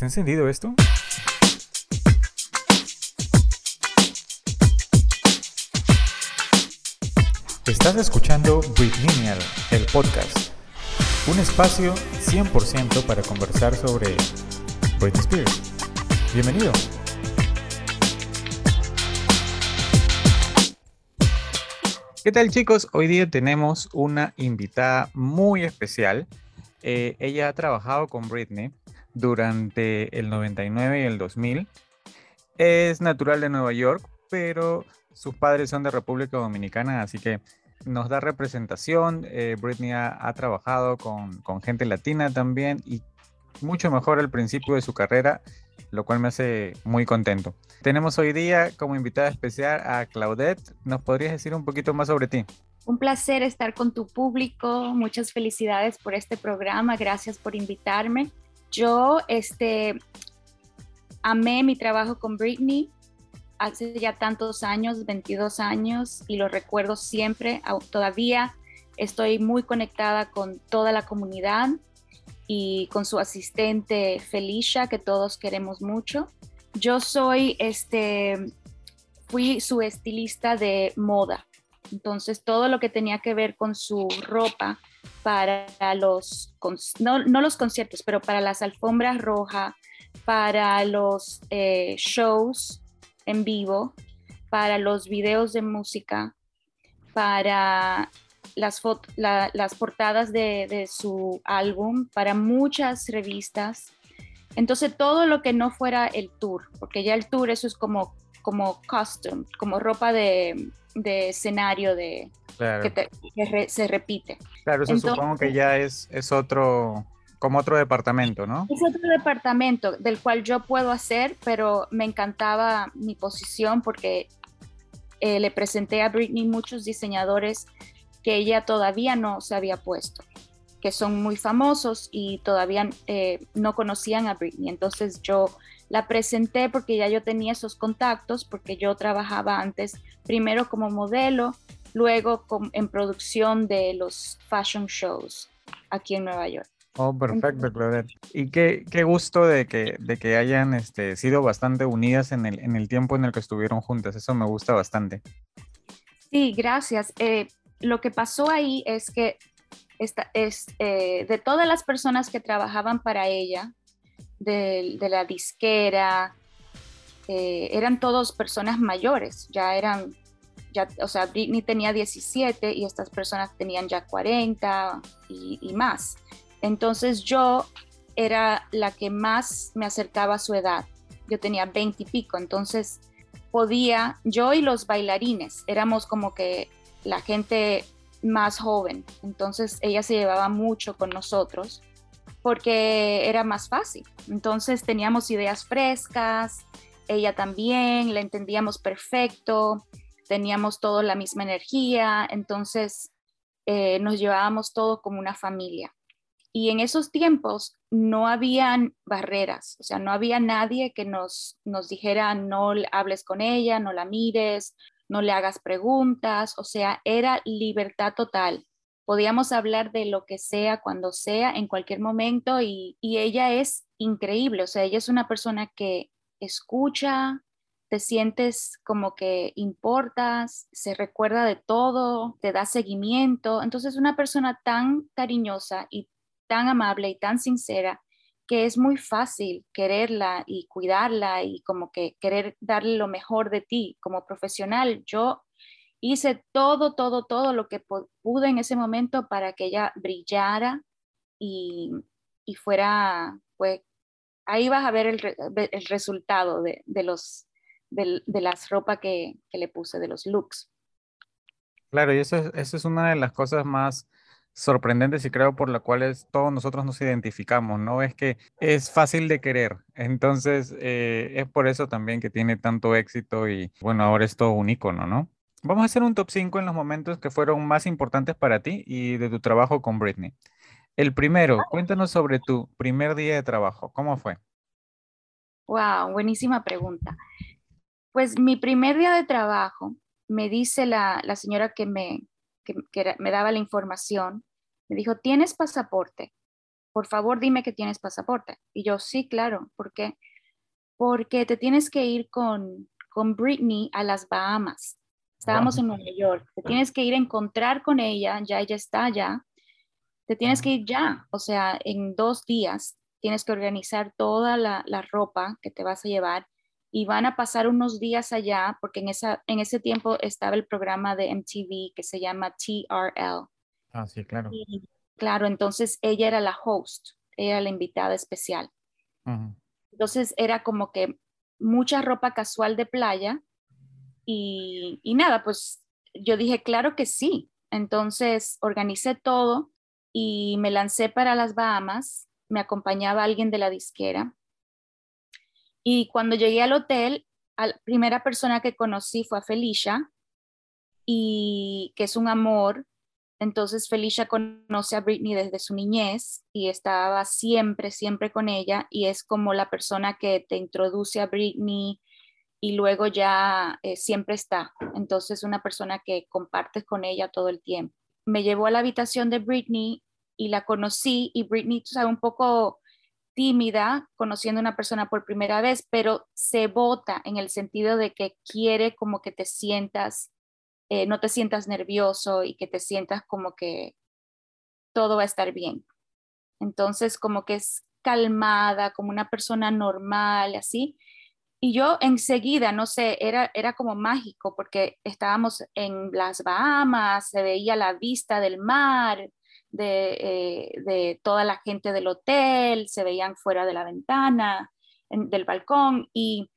¿Está encendido esto? Estás escuchando Britney, el podcast. Un espacio 100% para conversar sobre Britney Spears. Bienvenido. ¿Qué tal chicos? Hoy día tenemos una invitada muy especial. Eh, ella ha trabajado con Britney durante el 99 y el 2000. Es natural de Nueva York, pero sus padres son de República Dominicana, así que nos da representación. Eh, Britney ha, trabajado con, con, gente latina también y mucho mejor al principio de su carrera, lo cual me hace muy contento. Tenemos hoy día como invitada especial a Claudette. ¿Nos podrías decir un poquito más sobre ti? Un placer estar con tu público. Muchas felicidades por este programa. Gracias por invitarme. Yo este, amé mi trabajo con Britney hace ya tantos años, 22 años, y lo recuerdo siempre. Todavía estoy muy conectada con toda la comunidad y con su asistente Felicia, que todos queremos mucho. Yo soy, este, fui su estilista de moda. Entonces, todo lo que tenía que ver con su ropa para los, no, los conciertos, pero para las alfombras rojas, para los eh, shows en vivo, para los videos de música, para las, las portadas de, su álbum para muchas revistas. Entonces todo lo que no fuera el tour, porque ya el tour eso es como, como costume, como ropa de, escenario de, que, se repite. Claro, eso supongo que ya es, es otro, como otro departamento, ¿no? Es otro departamento del cual yo puedo hacer, pero me encantaba mi posición porque eh, le presenté a Britney muchos diseñadores que ella todavía no se había puesto, que son muy famosos y todavía eh, no conocían a Britney. Entonces yo la presenté porque ya yo tenía esos contactos, porque yo trabajaba antes primero como modelo, luego en producción de los fashion shows aquí en Nueva York. Oh, perfecto, Claudette. Y qué, qué gusto de que, de que hayan este, sido bastante unidas en el, en el tiempo en el que estuvieron juntas. Eso me gusta bastante. Sí, gracias. Eh, lo que pasó ahí es que esta, es, eh, de todas las personas que trabajaban para ella, de, la disquera, eh, eran todos personas mayores, ya eran, ya, o sea, Britney tenía 17 y estas personas tenían ya 40 y, y más. Entonces yo era la que más me acercaba a su edad. Yo tenía 20 y pico, entonces podía, yo y los bailarines, éramos como que la gente más joven. Entonces ella se llevaba mucho con nosotros porque era más fácil. Entonces teníamos ideas frescas, ella también, la entendíamos perfecto, teníamos toda la misma energía, entonces eh, nos llevábamos todo como una familia. Y en esos tiempos no habían barreras, o sea, no había nadie que nos, nos dijera no hables con ella, no la mires, no le hagas preguntas, o sea, era libertad total. Podíamos hablar de lo que sea, cuando sea, en cualquier momento y, ella es increíble, o sea, ella es una persona que escucha, te sientes como que importas, se recuerda de todo, te da seguimiento. Entonces, una persona tan cariñosa y tan amable y tan sincera que es muy fácil quererla y cuidarla y como que querer darle lo mejor de ti como profesional. Yo hice todo, todo, todo lo que pude en ese momento para que ella brillara y, fuera, pues ahí vas a ver el, resultado de, los, de, las ropas que, le puse, de los looks. Claro, y eso eso es una de las cosas más sorprendentes y creo por la cuales todos nosotros nos identificamos, ¿no? Es que es fácil de querer, entonces eh, es por eso también que tiene tanto éxito y bueno, ahora es todo un icono, ¿no? Vamos a hacer un top 5 en los momentos que fueron más importantes para ti y de tu trabajo con Britney. El primero, cuéntanos sobre tu primer día de trabajo, ¿cómo fue? Wow, buenísima pregunta. Pues mi primer día de trabajo, me dice la, la señora que me, que, me daba la información, me dijo, ¿tienes pasaporte? por favor dime que tienes pasaporte. Y yo, sí, claro, ¿por qué? Porque te tienes que ir con, con Britney a las Bahamas. Estábamos en Nueva York. Te tienes que ir a encontrar con ella, ya ella está allá. Te tienes que ir ya, o sea, en dos días tienes que organizar toda la, la ropa que te vas a llevar y van a pasar unos días allá porque en, esa, en ese tiempo estaba el programa de MTV que se llama TRL. Ah, sí, claro. claro, entonces ella era la host, ella era la invitada especial. Entonces era como que mucha ropa casual de playa y, y nada, pues yo dije, claro que sí. Entonces organicé todo y me lancé para las Bahamas. Me acompañaba alguien de la disquera y cuando llegué al hotel, la primera persona que conocí fue Felicia, y que es un amor. Entonces Felicia conoce a Britney desde su niñez y estaba siempre, siempre con ella y es como la persona que te introduce a Britney y luego ya eh, siempre está. Entonces una persona que compartes con ella todo el tiempo. Me llevó a la habitación de Britney y la conocí y Britney, tú un poco tímida conociendo a una persona por primera vez, pero se vota en el sentido de que quiere como que te sientas, eh, no te sientas nervioso y que te sientas como que todo va a estar bien. Entonces, como que es calmada, como una persona normal, así. Y yo enseguida, no sé, era, era como mágico porque estábamos en las Bahamas, se veía la vista del mar, eh, de, toda la gente del hotel, se veían fuera de la ventana, del balcón, y,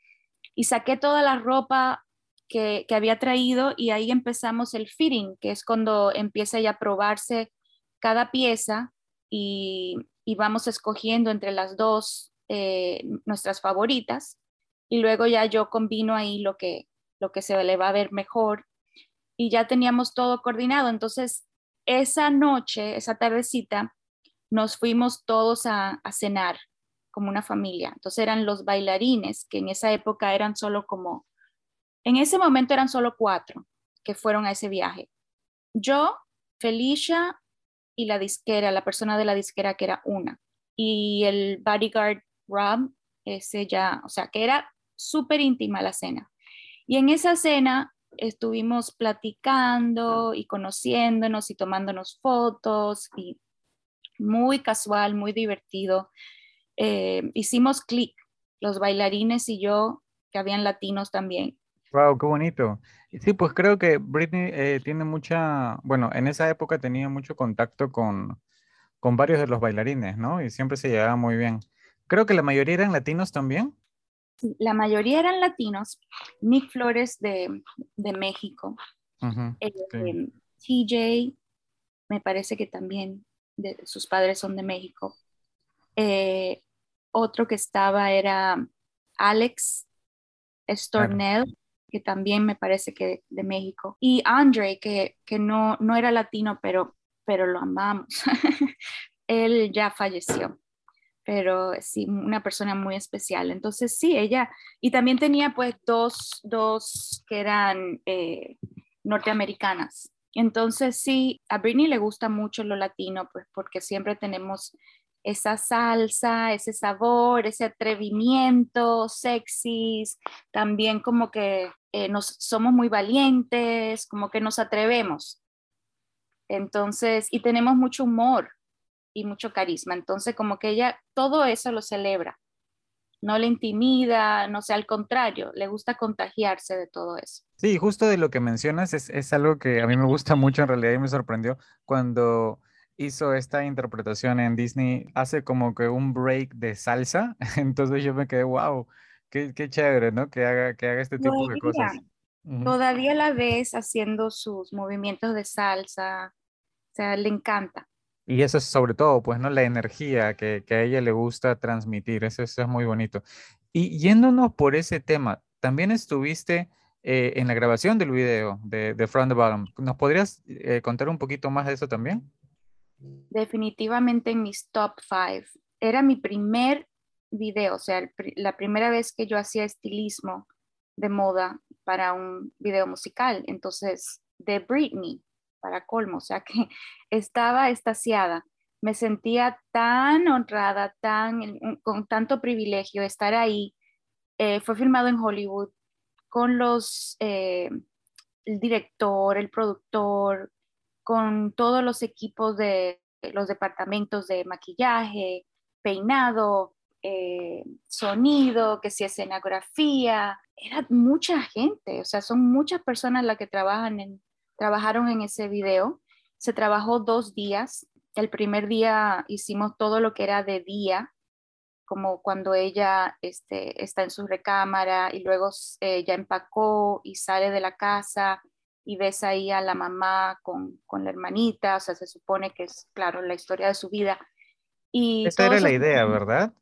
saqué toda la ropa que, había traído y ahí empezamos el fitting, que es cuando empieza ya a probarse cada pieza y, vamos escogiendo entre las dos eh, nuestras favoritas y luego ya yo combino ahí lo que, lo que se le va a ver mejor y ya teníamos todo coordinado. Entonces, esa noche, esa tardecita, nos fuimos todos a, cenar como una familia. Entonces eran los bailarines, que en esa época eran solo como, en ese momento eran solo cuatro que fueron a ese viaje. Yo, Felicia y la disquera, la persona de la disquera que era una. Y el bodyguard Rob, ese ya, o sea, que era súper íntima la cena. Y en esa cena estuvimos platicando y conociéndonos y tomándonos fotos y muy casual, muy divertido. Eh, hicimos clic, los bailarines y yo, que habían latinos también. Wow, qué bonito. Sí, pues creo que Britney eh, tiene mucha, bueno, en esa época tenía mucho contacto con, con varios de los bailarines, ¿no? Y siempre se llevaba muy bien. Creo que la mayoría eran latinos también la mayoría eran latinos. Nick Flores de, México. Eh, TJ, me parece que también de, sus padres son de México. Eh, otro que estaba era Alex Stornell, que también me parece que de México. Y Andre, que, no, no era latino, pero, pero lo amamos. Él ya falleció pero sí, una persona muy especial. Entonces, sí, ella, y también tenía pues dos, dos que eran eh, norteamericanas. Entonces, sí, a Britney le gusta mucho lo latino, pues porque siempre tenemos esa salsa, ese sabor, ese atrevimiento, sexys, también como que eh, nos, somos muy valientes, como que nos atrevemos. Entonces, y tenemos mucho humor, y mucho carisma. Entonces, como que ella todo eso lo celebra. No le intimida, no sé, al contrario, le gusta contagiarse de todo eso. Sí, justo de lo que mencionas es, es algo que a mí me gusta mucho en realidad y me sorprendió cuando hizo esta interpretación en Disney, hace como que un break de salsa, entonces yo me quedé, wow, qué, qué chévere, ¿no? Que haga, que haga este tipo de cosas. Todavía la ves haciendo sus movimientos de salsa, o sea, le encanta. Y eso es sobre todo, pues, ¿no? La energía que, a ella le gusta transmitir, eso, es muy bonito. Y yéndonos por ese tema, también estuviste eh, en la grabación del video de, de From the Bottom. ¿Nos podrías eh, contar un poquito más de eso también? Definitivamente en mis top five. Era mi primer video, o sea, la primera vez que yo hacía estilismo de moda para un video musical. Entonces, de Britney, para colmo, o sea que estaba estasiada. me sentía tan honrada, tan, con tanto privilegio estar ahí. Eh, fue filmado en Hollywood con los, eh, el director, el productor, con todos los equipos de los departamentos de maquillaje, peinado, eh, sonido, que si escenografía, era mucha gente, o sea, son muchas personas las que trabajan en, trabajaron en ese video. Se trabajó dos días, el primer día hicimos todo lo que era de día, como cuando ella este, está en su recámara y luego ella ya empacó y sale de la casa y ves ahí a la mamá con, con, la hermanita, o sea, se supone que es, claro, la historia de su vida. Y Esa era la idea, ¿verdad?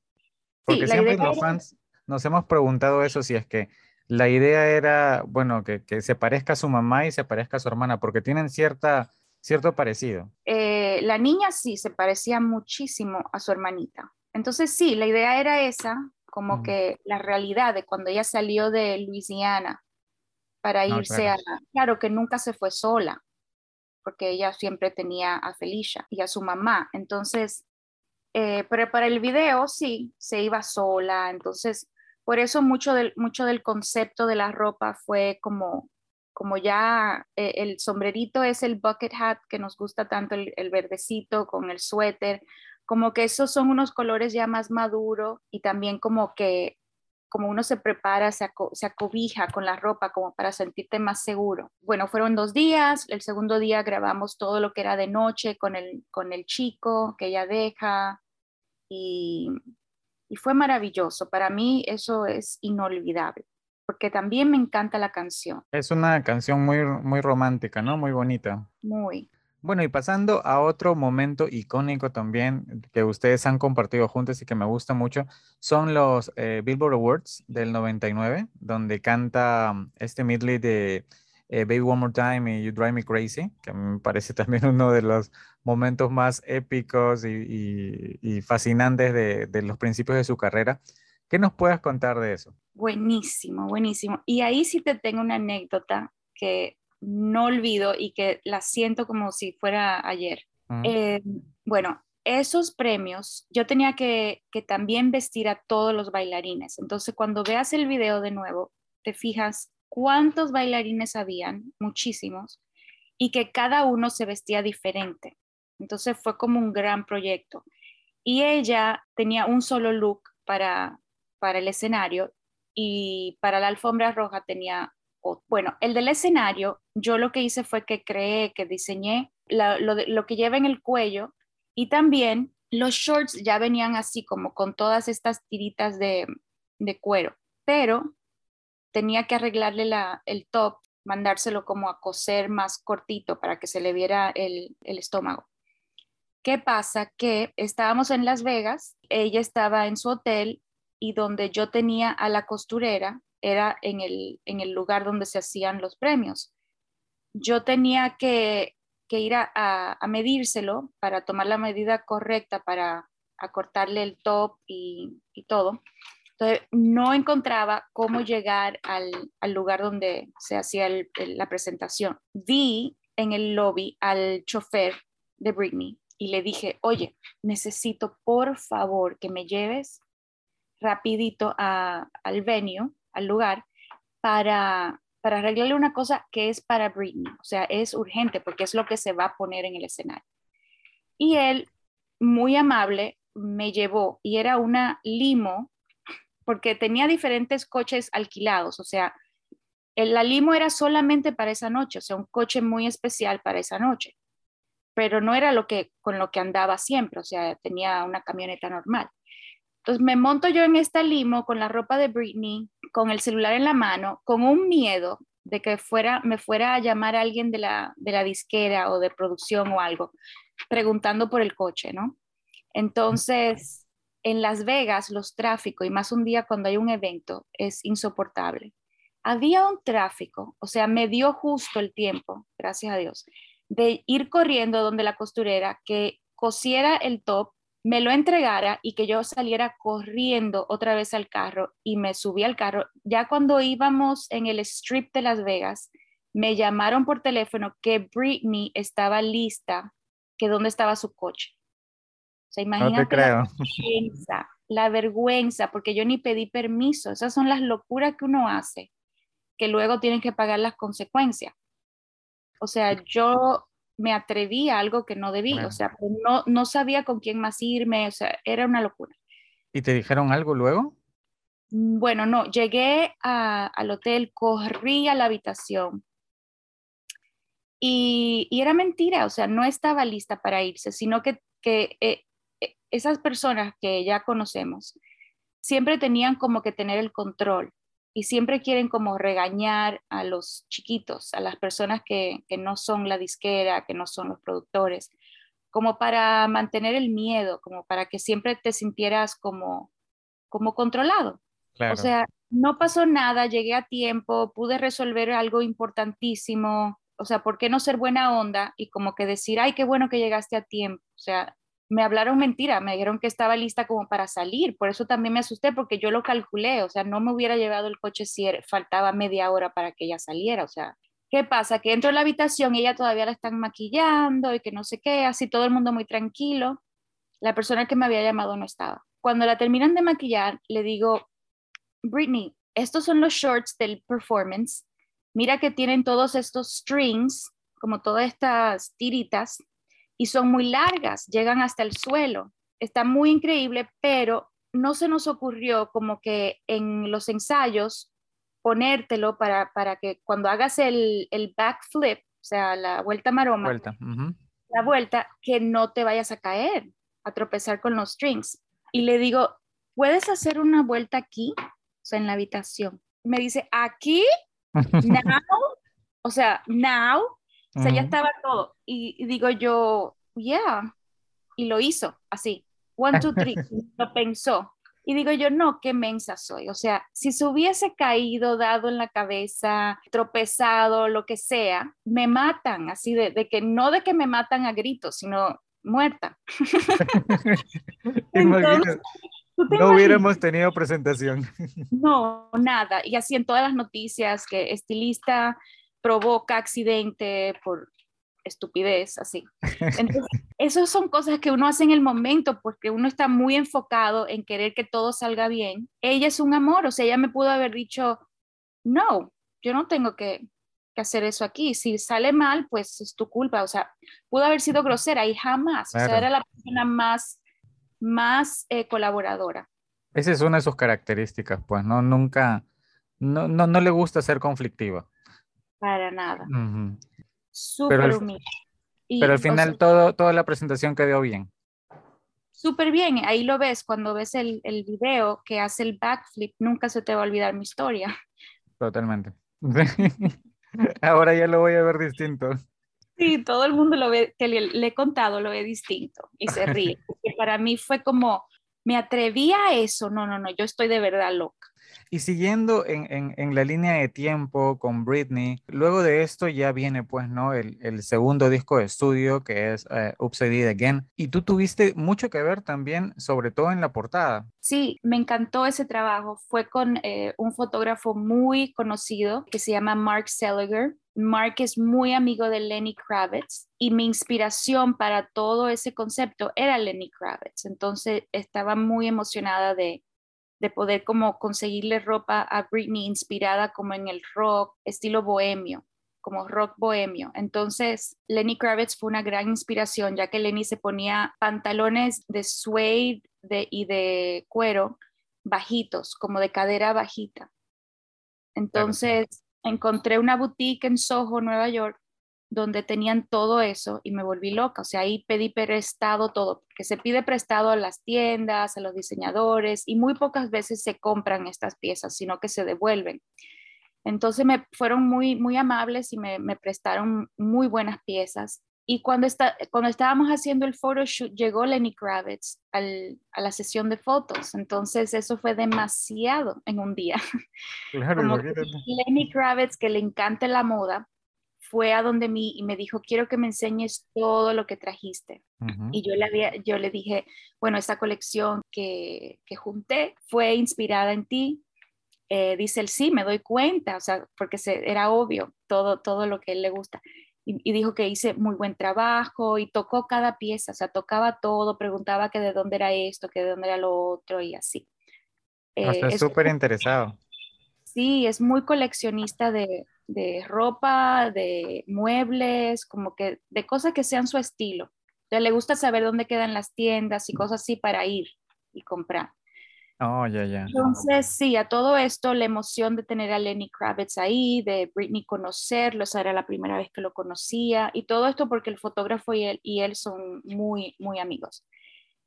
Porque siempre los fans nos hemos preguntado eso, si es que la idea era, bueno, que, que, se parezca a su mamá y se parezca a su hermana, porque tienen cierta cierto parecido. Eh, la niña sí se parecía muchísimo a su hermanita. Entonces sí, la idea era esa, como que la realidad de cuando ella salió de Luisiana para irse a... Claro que nunca se fue sola, porque ella siempre tenía a Felicia y a su mamá. Entonces, eh, pero para el video sí, se iba sola. Entonces, por eso mucho del, mucho del concepto de la ropa fue como como ya eh, el sombrerito es el bucket hat que nos gusta tanto, el, verdecito con el suéter, como que esos son unos colores ya más maduros y también como que como uno se prepara, se, se, acobija con la ropa como para sentirte más seguro. Bueno, fueron dos días, el segundo día grabamos todo lo que era de noche con el, con el chico que ella deja y, y fue maravilloso. Para mí eso es inolvidable porque también me encanta la canción. Es una canción muy, muy romántica, ¿no? Muy bonita. Muy. Bueno, y pasando a otro momento icónico también que ustedes han compartido juntos y que me gusta mucho, son los eh, Billboard Awards del 99, donde canta este medley de eh, Baby One More Time y You Drive Me Crazy, que me parece también uno de los momentos más épicos y, fascinantes de, de los principios de su carrera. ¿Qué nos puedes contar de eso? Buenísimo, buenísimo. Y ahí sí te tengo una anécdota que no olvido y que la siento como si fuera ayer. Eh, bueno, esos premios yo tenía que, que también vestir a todos los bailarines. Entonces, cuando veas el video de nuevo, te fijas cuántos bailarines habían, muchísimos, y que cada uno se vestía diferente. Entonces fue como un gran proyecto. Y ella tenía un solo look para, para el escenario y para la alfombra roja tenía, bueno, el del escenario, yo lo que hice fue que creé, que diseñé lo, que lleva en el cuello y también los shorts ya venían así como con todas estas tiritas de, cuero, pero tenía que arreglarle la, el top, mandárselo como a coser más cortito para que se le viera el, estómago. ¿Qué pasa? Que estábamos en Las Vegas, ella estaba en su hotel y donde yo tenía a la costurera era en el, lugar donde se hacían los premios. Yo tenía que, ir a, medírselo para tomar la medida correcta para acortarle el top y, todo. Entonces, no encontraba cómo llegar al, lugar donde se hacía la presentación. Vi en el lobby al chofer de Britney y le dije, oye, necesito por favor que me lleves rapidito al venue, al lugar, para, para arreglarle una cosa que es para Britney. O sea, es urgente porque es lo que se va a poner en el escenario. Y él, muy amable, me llevó y era una limo porque tenía diferentes coches alquilados. O sea, el, la limo era solamente para esa noche, o sea, un coche muy especial para esa noche. Pero no era lo que con lo que andaba siempre, o sea, tenía una camioneta normal. Entonces me monto yo en esta limo con la ropa de Britney, con el celular en la mano, con un miedo de que fuera, me fuera a llamar alguien de la, de la disquera o de producción o algo, preguntando por el coche, ¿no? Entonces, en Las Vegas, los tráficos, y más un día cuando hay un evento, es insoportable. Había un tráfico, o sea, me dio justo el tiempo, gracias a Dios, de ir corriendo donde la costurera que cosiera el top me lo entregara y que yo saliera corriendo otra vez al carro y me subí al carro. Ya cuando íbamos en el strip de Las Vegas, me llamaron por teléfono que Britney estaba lista, que dónde estaba su coche. O sea, imagínate la vergüenza, la vergüenza, porque yo ni pedí permiso. Esas son las locuras que uno hace, que luego tienen que pagar las consecuencias. O sea, yo me atreví a algo que no debí, o sea, no, no sabía con quién más irme, o sea, era una locura. ¿Y te dijeron algo luego? Mm, bueno, no, llegué al hotel, corrí a la habitación y, era mentira, o sea, no estaba lista para irse, sino que, que eh, esas personas que ya conocemos siempre tenían como que tener el control y siempre quieren como regañar a los chiquitos, a las personas que, que no son la disquera, que no son los productores, como para mantener el miedo, como para que siempre te sintieras como, como controlado. O sea, no pasó nada, llegué a tiempo, pude resolver algo importantísimo. O sea, ¿por qué no ser buena onda y como que decir, ay, qué bueno que llegaste a tiempo? O sea, me hablaron mentira, me dijeron que estaba lista como para salir, por eso también me asusté porque yo lo calculé, o sea, no me hubiera llevado el coche si er, faltaba media hora para que ella saliera, o sea, ¿qué pasa? Que entro a la habitación y ella todavía la están maquillando y que no sé qué, así todo el mundo muy tranquilo, la persona que me había llamado no estaba. Cuando la terminan de maquillar, le digo, Britney, estos son los shorts del performance, mira que tienen todos estos strings, como todas estas tiritas, y son muy largas, llegan hasta el suelo. Está muy increíble, pero no se nos ocurrió como que en los ensayos ponértelo para, para que cuando hagas el, el backflip, o sea, la vuelta maroma, la vuelta, que no te vayas a caer, a tropezar con los strings. Y le digo, ¿puedes hacer una vuelta aquí? O sea, en la habitación. Me dice, ¿aquí? ¿Now? o sea, now o sea, ya estaba todo. Y, digo yo, yeah. Y lo hizo así. One, two, three. lo pensó. Y digo yo, no, qué mensa soy. O sea, si se hubiese caído, dado en la cabeza, tropezado, lo que sea, me matan, así de, de que no de que me matan a gritos, sino muerta. no hubiéramos tenido presentación. no, nada. Y así en todas las noticias que estilista provoca accidente por estupidez, así. Entonces, esas son cosas que uno hace en el momento porque uno está muy enfocado en querer que todo salga bien. Ella es un amor, o sea, ella me pudo haber dicho, no, yo no tengo que, hacer eso aquí. Si sale mal, pues es tu culpa. O sea, pudo haber sido grosera y jamás. O sea, era la persona más, más eh, colaboradora. Esa es una de sus características, pues, ¿no? Nunca, no, no, no le gusta ser conflictiva. Para nada. Súper pero humilde. pero al final todo, toda la presentación quedó bien. Súper bien, ahí lo ves, cuando ves el, el, video que hace el backflip, nunca se te va a olvidar mi historia. Totalmente. Ahora ya lo voy a ver distinto. Sí, todo el mundo lo ve, que le, le he contado, lo ve distinto y se ríe. Porque para mí fue como, me atreví a eso, no, no, no, yo estoy de verdad loca. Y siguiendo en, la línea de tiempo con Britney, luego de esto ya viene pues, ¿no? El, segundo disco de estudio que es uh, Again. Y tú tuviste mucho que ver también, sobre todo en la portada. Sí, me encantó ese trabajo. Fue con eh, un fotógrafo muy conocido que se llama Mark Seliger. Mark es muy amigo de Lenny Kravitz y mi inspiración para todo ese concepto era Lenny Kravitz. Entonces estaba muy emocionada de, de poder como conseguirle ropa a Britney inspirada como en el rock, estilo bohemio, como rock bohemio. Entonces, Lenny Kravitz fue una gran inspiración, ya que Lenny se ponía pantalones de suede y de cuero bajitos, como de cadera bajita. Entonces, encontré una boutique en Soho, Nueva York, donde tenían todo eso y me volví loca. O sea, ahí pedí prestado todo, porque se pide prestado a las tiendas, a los diseñadores y muy pocas veces se compran estas piezas, sino que se devuelven. Entonces me fueron muy, muy amables y me, prestaron muy buenas piezas. Y cuando, está, cuando estábamos haciendo el photoshoot, llegó Lenny Kravitz a la sesión de fotos. Entonces eso fue demasiado en un día. Claro, Lenny Kravitz, que le encanta la moda, fue a donde mí y me dijo, quiero que me enseñes todo lo que trajiste. Y yo le, había, yo le dije, bueno, esta colección que, que junté fue inspirada en ti. Eh, dice él, sí, me doy cuenta, o sea, porque se, era obvio todo, todo lo que él le gusta. y, dijo que hice muy buen trabajo y tocó cada pieza, o sea, tocaba todo, preguntaba que de dónde era esto, que de dónde era lo otro y así. Eh, súper interesado. Sí, es muy coleccionista de, de, ropa, de muebles, como que de cosas que sean su estilo. le gusta saber dónde quedan las tiendas y cosas así para ir y comprar. Oh, ya, ya. Entonces, sí, a todo esto, la emoción de tener a Lenny Kravitz ahí, de Britney conocerlo, esa era la primera vez que lo conocía, y todo esto porque el fotógrafo y él, y él son muy, muy amigos.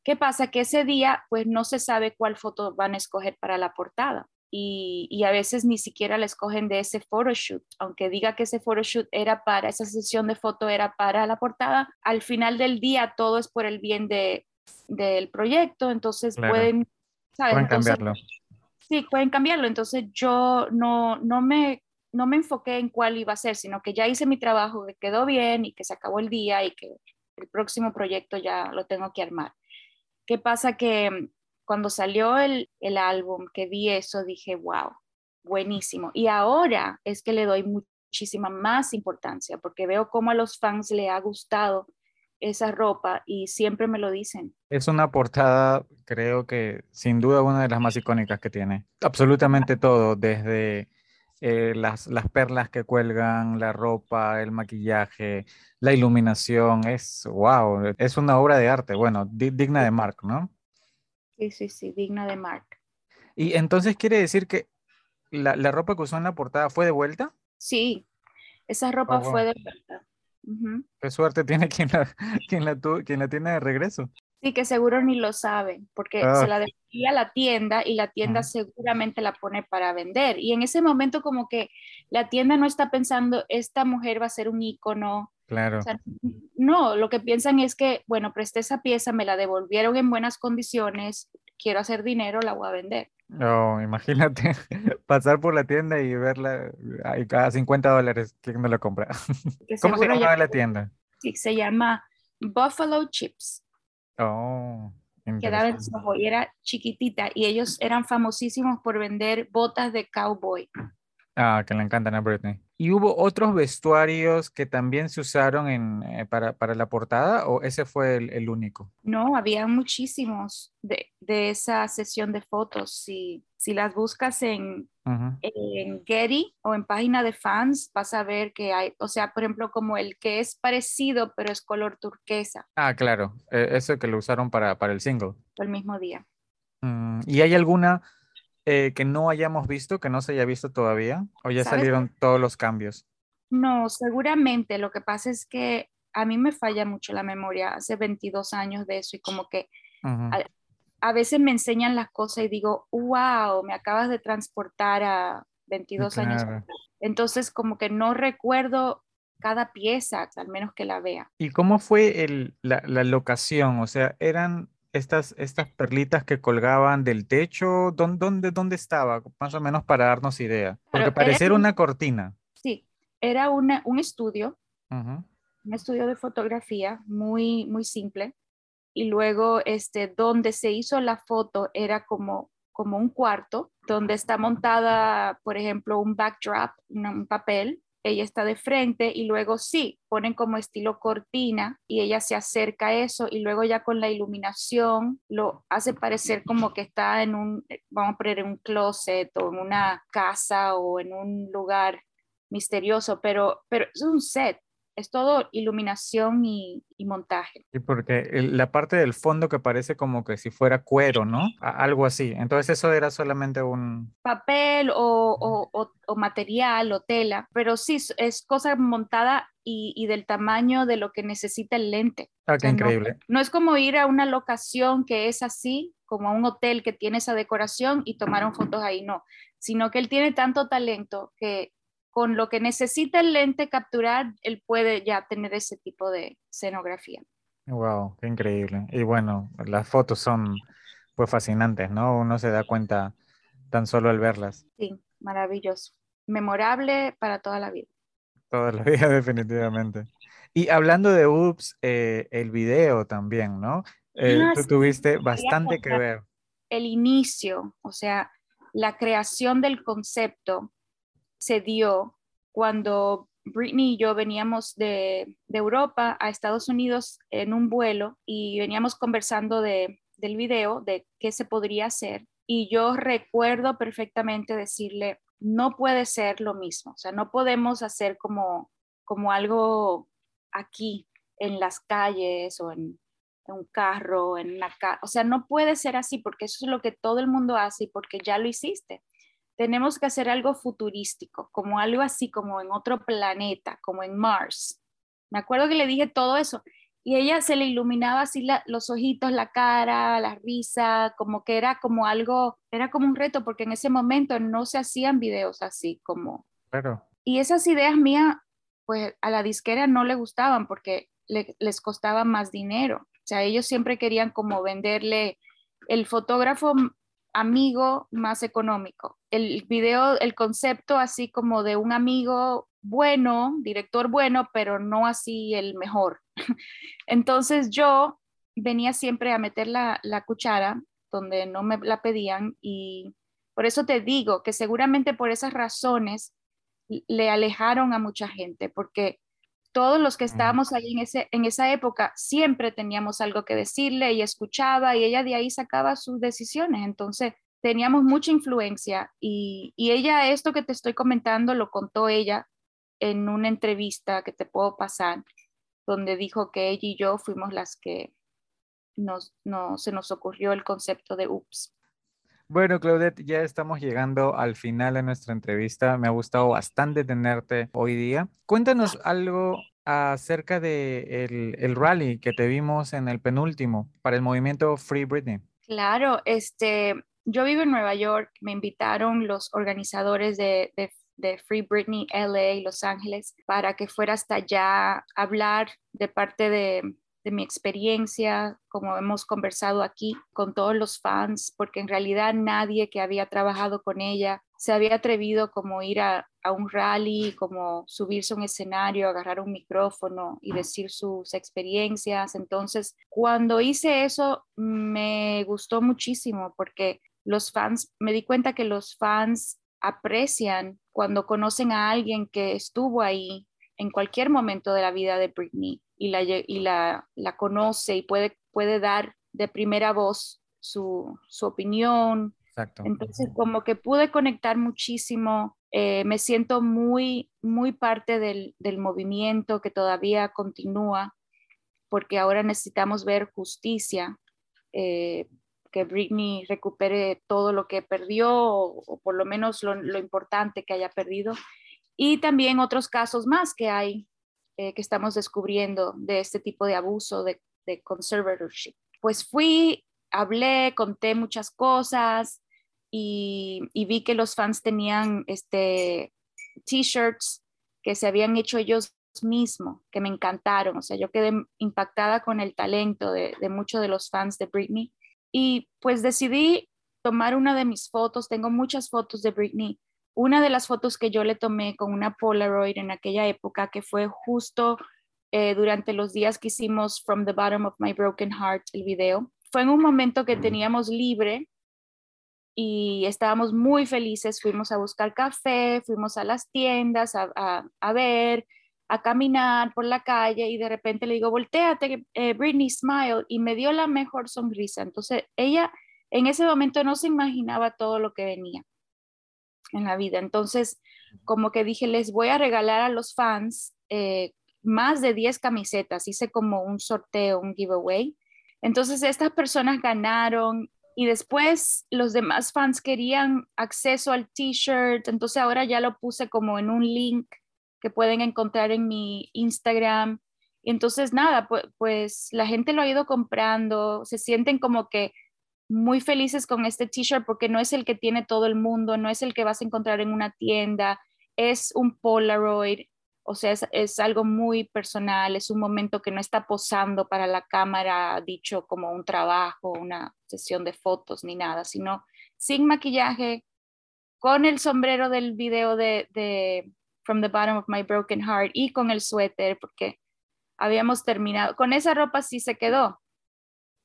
¿Qué pasa? Que ese día, pues no se sabe cuál foto van a escoger para la portada. Y, y, a veces ni siquiera la escogen de ese photoshoot, aunque diga que ese photoshoot era para, esa sesión de foto era para la portada, al final del día todo es por el bien de, del proyecto, entonces pueden Pueden cambiarlo. Sí, pueden cambiarlo. Entonces yo no, no, me, no me enfoqué en cuál iba a ser, sino que ya hice mi trabajo, que quedó bien y que se acabó el día y que el próximo proyecto ya lo tengo que armar. ¿Qué pasa? Que cuando salió el, el álbum, que vi eso, dije, wow, buenísimo. Y ahora es que le doy muchísima más importancia porque veo cómo a los fans le ha gustado esa ropa y siempre me lo dicen. Es una portada, creo que sin duda una de las más icónicas que tiene. Absolutamente todo, desde eh, las, las, perlas que cuelgan, la ropa, el maquillaje, la iluminación, es wow, es una obra de arte, bueno, digna de Mark, ¿no? Sí, sí, sí, digna de Mark. Y entonces quiere decir que la, la ropa que usó en la portada fue de vuelta? Sí, esa ropa oh, fue de vuelta. Qué suerte tiene quien la, quien, la quien la tiene de regreso. Sí, que seguro ni lo sabe, porque se ah. la devolvía a la tienda y la tienda seguramente la pone para vender. Y en ese momento como que la tienda no está pensando, esta mujer va a ser un ícono. Claro. no, lo que piensan es que, bueno, presté esa pieza, me la devolvieron en buenas condiciones, quiero hacer dinero, la voy a vender. No, imagínate pasar por la tienda y verla a 50 dólares, ¿quién no la compra? ¿Cómo se llama la tienda? Sí, se llama Buffalo Chips. Oh, Quedaba en Soho y era chiquitita y ellos eran famosísimos por vender botas de cowboy. Ah, que le encantan a Britney. ¿Y hubo otros vestuarios que también se usaron en, eh, para, para, la portada o ese fue el, el único? No, había muchísimos de, de, esa sesión de fotos. Si, si las buscas en, en Getty o en página de fans, vas a ver que hay, o sea, por ejemplo, como el que es parecido pero es color turquesa. Ah, claro, e, ese que lo usaron para, para el single. El mismo día. Mm, ¿Y hay alguna eh, que no hayamos visto, que no se haya visto todavía? ¿O ya salieron todos los cambios? No, seguramente. Lo que pasa es que a mí me falla mucho la memoria. Hace 22 años de eso y como que a, veces me enseñan las cosas y digo, wow, me acabas de transportar a 22 años. Entonces como que no recuerdo cada pieza, al menos que la vea. ¿Y cómo fue el, la, la locación? O sea, ¿eran estas, estas perlitas que colgaban del techo, ¿dónde, dónde, estaba? Más o menos para darnos idea. Porque parecía una cortina. Sí, era una, un estudio, un estudio de fotografía muy, muy simple. Y luego, este, donde se hizo la foto era como, como un cuarto, donde está montada, por ejemplo, un backdrop, un papel, ella está de frente y luego sí, ponen como estilo cortina y ella se acerca a eso y luego ya con la iluminación lo hace parecer como que está en un, eh, vamos a poner en un closet o en una casa o en un lugar misterioso, pero, pero es un set, es todo iluminación y, montaje. Sí, porque la parte del fondo que parece como que si fuera cuero, ¿no? algo así. Entonces eso era solamente un... Papel o, material o tela, pero sí, es cosa montada y, del tamaño de lo que necesita el lente. Ah, qué increíble. No, es como ir a una locación que es así, como a un hotel que tiene esa decoración y tomaron fotos ahí, no, sino que él tiene tanto talento que con lo que necesita el lente capturar, él puede ya tener ese tipo de escenografía. Wow, qué increíble. Y bueno, las fotos son pues fascinantes, ¿no? Uno se da cuenta tan solo al verlas. Sí, maravilloso. Memorable para toda la vida. Toda la vida, definitivamente. Y hablando de Oops, eh, el video también, ¿no? Eh, tú tuviste bastante que ver. El inicio, o sea, la creación del concepto se dio cuando Britney y yo veníamos de, Europa a Estados Unidos en un vuelo y veníamos conversando de, del video, de qué se podría hacer. Y yo recuerdo perfectamente decirle, no puede ser lo mismo, o sea, no podemos hacer como, como algo aquí en las calles o en, un carro, en una casa, o sea, no puede ser así porque eso es lo que todo el mundo hace y porque ya lo hiciste tenemos que hacer algo futurístico, como algo así, como en otro planeta, como en Mars. Me acuerdo que le dije todo eso y ella se le iluminaba así los ojitos, la cara, la risa, como que era como algo, era como un reto porque en ese momento no se hacían videos así como... Claro. Y esas ideas mías, pues a la disquera no le gustaban porque les costaba más dinero. O sea, ellos siempre querían como venderle el fotógrafo amigo más económico. El video, el concepto así como de un amigo bueno, director bueno, pero no así el mejor. Entonces yo venía siempre a meter la, cuchara donde no me la pedían y por eso te digo que seguramente por esas razones le alejaron a mucha gente, porque todos los que mm. estábamos ahí en, ese, en esa época siempre teníamos algo que decirle y escuchaba y ella de ahí sacaba sus decisiones. Entonces teníamos mucha influencia y, y ella, esto que te estoy comentando, lo contó ella en una entrevista que te puedo pasar, donde dijo que ella y yo fuimos las que nos, no, se nos ocurrió el concepto de UPS. Bueno, Claudette, ya estamos llegando al final de nuestra entrevista. Me ha gustado bastante tenerte hoy día. Cuéntanos algo acerca de el, rally que te vimos en el penúltimo para el movimiento Free Britney. Claro, este, yo vivo en Nueva York, me invitaron los organizadores de, de, Free Britney LA, Los Ángeles, para que fuera hasta allá a hablar de parte de, de mi experiencia, como hemos conversado aquí con todos los fans, porque en realidad nadie que había trabajado con ella se había atrevido como ir a, un rally, como subirse a un escenario, agarrar un micrófono y decir sus experiencias. Entonces, cuando hice eso, me gustó muchísimo porque los fans, me di cuenta que los fans aprecian cuando conocen a alguien que estuvo ahí en cualquier momento de la vida de Britney y la, y la, la conoce y puede, puede dar de primera voz su, su opinión. Exacto. Entonces, como que pude conectar muchísimo, eh, me siento muy, muy parte del, del movimiento que todavía continúa, porque ahora necesitamos ver justicia, eh, que Britney recupere todo lo que perdió o, o por lo menos lo, lo, importante que haya perdido y también otros casos más que hay, eh, que estamos descubriendo de este tipo de abuso de, conservatorship. Pues fui, hablé, conté muchas cosas y, y vi que los fans tenían este, t-shirts que se habían hecho ellos mismos, que me encantaron. O sea, yo quedé impactada con el talento de, de muchos de los fans de Britney. Y pues decidí tomar una de mis fotos. Tengo muchas fotos de Britney una de las fotos que yo le tomé con una Polaroid en aquella época, que fue justo eh, durante los días que hicimos From the Bottom of My Broken Heart, el video, fue en un momento que teníamos libre y estábamos muy felices. Fuimos a buscar café, fuimos a las tiendas a, a, ver, a caminar por la calle y de repente le digo, volteate, eh, Britney, smile, y me dio la mejor sonrisa. Entonces ella en ese momento no se imaginaba todo lo que venía en la vida. Entonces, como que dije, les voy a regalar a los fans eh, más de 10 camisetas. Hice como un sorteo, un giveaway. Entonces, estas personas ganaron y después los demás fans querían acceso al t-shirt. Entonces, ahora ya lo puse como en un link que pueden encontrar en mi Instagram. Y entonces, nada, pues, pues la gente lo ha ido comprando, se sienten como que muy felices con este t-shirt porque no es el que tiene todo el mundo, no es el que vas a encontrar en una tienda, es un Polaroid, o sea, es, algo muy personal, es un momento que no está posando para la cámara, dicho como un trabajo, una sesión de fotos ni nada, sino sin maquillaje, con el sombrero del video de, de From the Bottom of My Broken Heart y con el suéter, porque habíamos terminado, con esa ropa sí se quedó,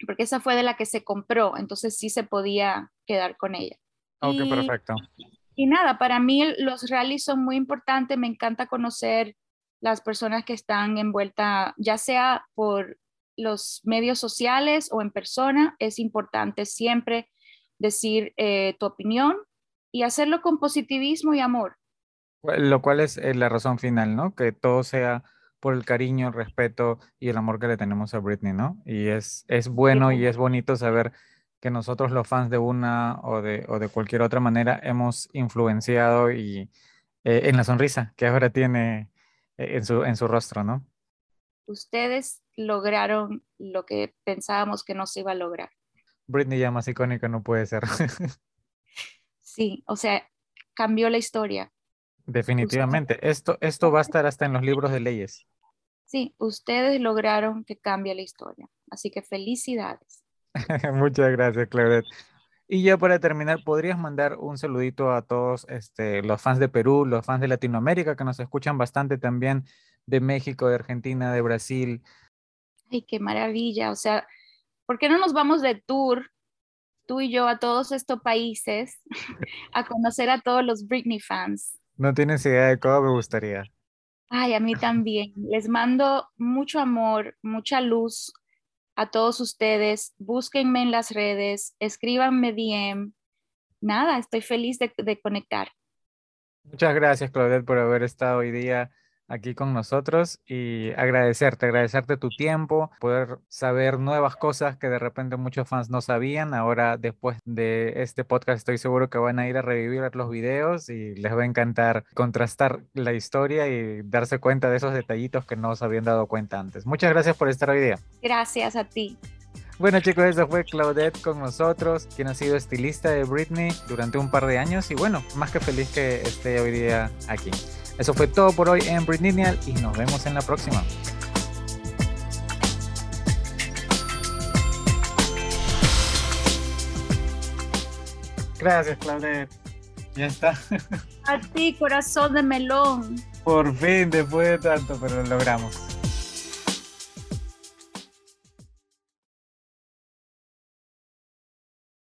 porque esa fue de la que se compró, entonces sí se podía quedar con ella. Ok, perfecto. Y nada, para mí los rallies son muy importantes, me encanta conocer las personas que están envueltas, ya sea por los medios sociales o en persona, es importante siempre decir eh, tu opinión y hacerlo con positivismo y amor. Lo cual es eh, la razón final, ¿no? Que todo sea por el cariño, el respeto y el amor que le tenemos a Britney, ¿no? Y es, es bueno y es bonito saber que nosotros los fans de una o de, o de cualquier otra manera hemos influenciado y eh, en la sonrisa que ahora tiene en su, en su rostro, ¿no? Ustedes lograron lo que pensábamos que no se iba a lograr. Britney ya más icónica no puede ser. sí, o sea, cambió la historia. Definitivamente. Esto, esto va a estar hasta en los libros de leyes. Sí, ustedes lograron que cambie la historia. Así que felicidades. Muchas gracias, Claudette. Y ya para terminar, ¿podrías mandar un saludito a todos este, los fans de Perú, los fans de Latinoamérica que nos escuchan bastante también, de México, de Argentina, de Brasil? Ay, qué maravilla. O sea, ¿por qué no nos vamos de tour, tú y yo, a todos estos países, a conocer a todos los Britney fans? No tienes idea de cómo me gustaría. Ay, a mí también. Les mando mucho amor, mucha luz a todos ustedes. Búsquenme en las redes, escríbanme DM. Nada, estoy feliz de, de conectar. Muchas gracias, Claudette, por haber estado hoy día aquí con nosotros y agradecerte, agradecerte tu tiempo, poder saber nuevas cosas que de repente muchos fans no sabían. Ahora, después de este podcast, estoy seguro que van a ir a revivir los videos y les va a encantar contrastar la historia y darse cuenta de esos detallitos que no se habían dado cuenta antes. Muchas gracias por estar hoy día. Gracias a ti. Bueno chicos, eso fue Claudette con nosotros, quien ha sido estilista de Britney durante un par de años y bueno, más que feliz que esté hoy día aquí. Eso fue todo por hoy en Britneyal y nos vemos en la próxima. Gracias, Claudette. Ya está. A ti, corazón de melón. Por fin, después de tanto, pero lo logramos.